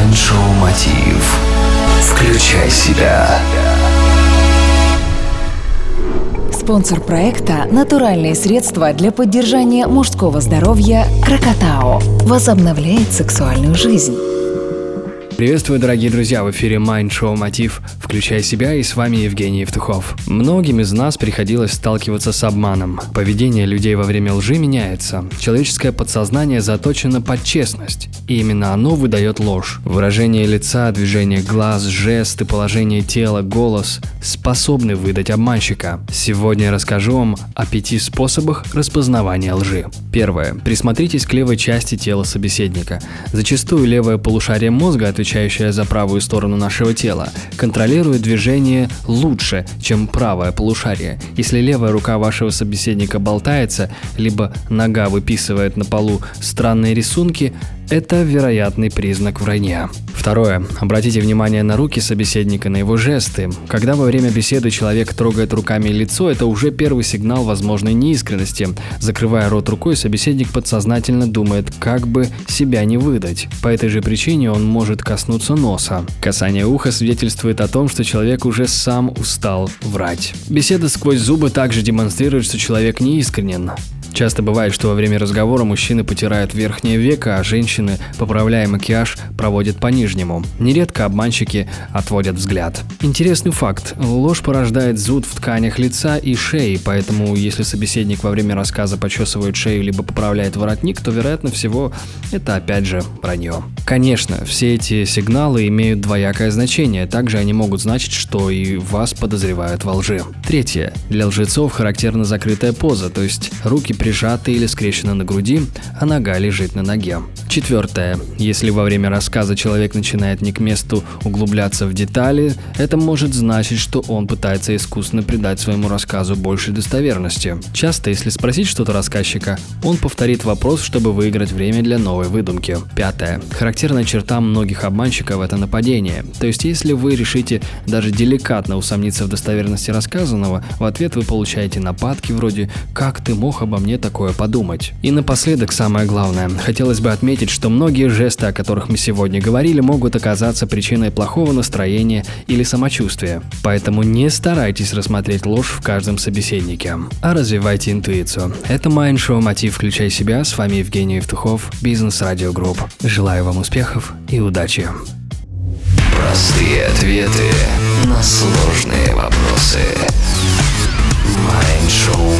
Майншоу Мотив. Включай себя. Спонсор проекта – натуральные средства для поддержания мужского здоровья «Крокотао». Возобновляет сексуальную жизнь. Приветствую, дорогие друзья, в эфире Mind Show Мотив «Включай себя» и с вами Евгений Евтухов. Многим из нас приходилось сталкиваться с обманом. Поведение людей во время лжи меняется. Человеческое подсознание заточено под честность, и именно оно выдает ложь. Выражение лица, движение глаз, жесты, положение тела, голос способны выдать обманщика. Сегодня я расскажу вам о пяти способах распознавания лжи. Первое. Присмотритесь к левой части тела собеседника. Зачастую левое полушарие мозга отвечает отвечающая за правую сторону нашего тела, контролирует движение лучше, чем правое полушарие. Если левая рука вашего собеседника болтается, либо нога выписывает на полу странные рисунки, это вероятный признак вранья. Второе. Обратите внимание на руки собеседника, на его жесты. Когда во время беседы человек трогает руками лицо, это уже первый сигнал возможной неискренности. Закрывая рот рукой, собеседник подсознательно думает, как бы себя не выдать. По этой же причине он может коснуться носа. Касание уха свидетельствует о том, что человек уже сам устал врать. Беседа сквозь зубы также демонстрирует, что человек неискренен. Часто бывает, что во время разговора мужчины потирают верхнее веко, а женщины, поправляя макияж, проводят по нижнему. Нередко обманщики отводят взгляд. Интересный факт. Ложь порождает зуд в тканях лица и шеи, поэтому если собеседник во время рассказа почесывает шею либо поправляет воротник, то вероятно всего это опять же вранье. Конечно, все эти сигналы имеют двоякое значение, также они могут значить, что и вас подозревают во лжи. Третье. Для лжецов характерна закрытая поза, то есть руки прижаты или скрещены на груди, а нога лежит на ноге. Четвертое. Если во время рассказа человек начинает не к месту углубляться в детали, это может значить, что он пытается искусственно придать своему рассказу больше достоверности. Часто, если спросить что-то рассказчика, он повторит вопрос, чтобы выиграть время для новой выдумки. Пятое. Характерная черта многих обманщиков – это нападение. То есть, если вы решите даже деликатно усомниться в достоверности рассказанного, в ответ вы получаете нападки вроде «Как ты мог обо мне мне такое подумать. И напоследок самое главное. Хотелось бы отметить, что многие жесты, о которых мы сегодня говорили, могут оказаться причиной плохого настроения или самочувствия. Поэтому не старайтесь рассмотреть ложь в каждом собеседнике, а развивайте интуицию. Это шоу «Мотив. Включай себя». С вами Евгений Евтухов, Бизнес Радио Групп. Желаю вам успехов и удачи. Простые ответы на сложные вопросы. Майншоу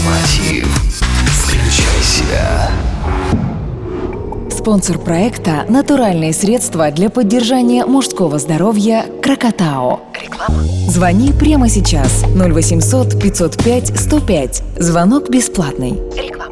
Спонсор проекта – натуральные средства для поддержания мужского здоровья «Крокотао». Реклама. Звони прямо сейчас 0800 505 105. Звонок бесплатный. Реклама.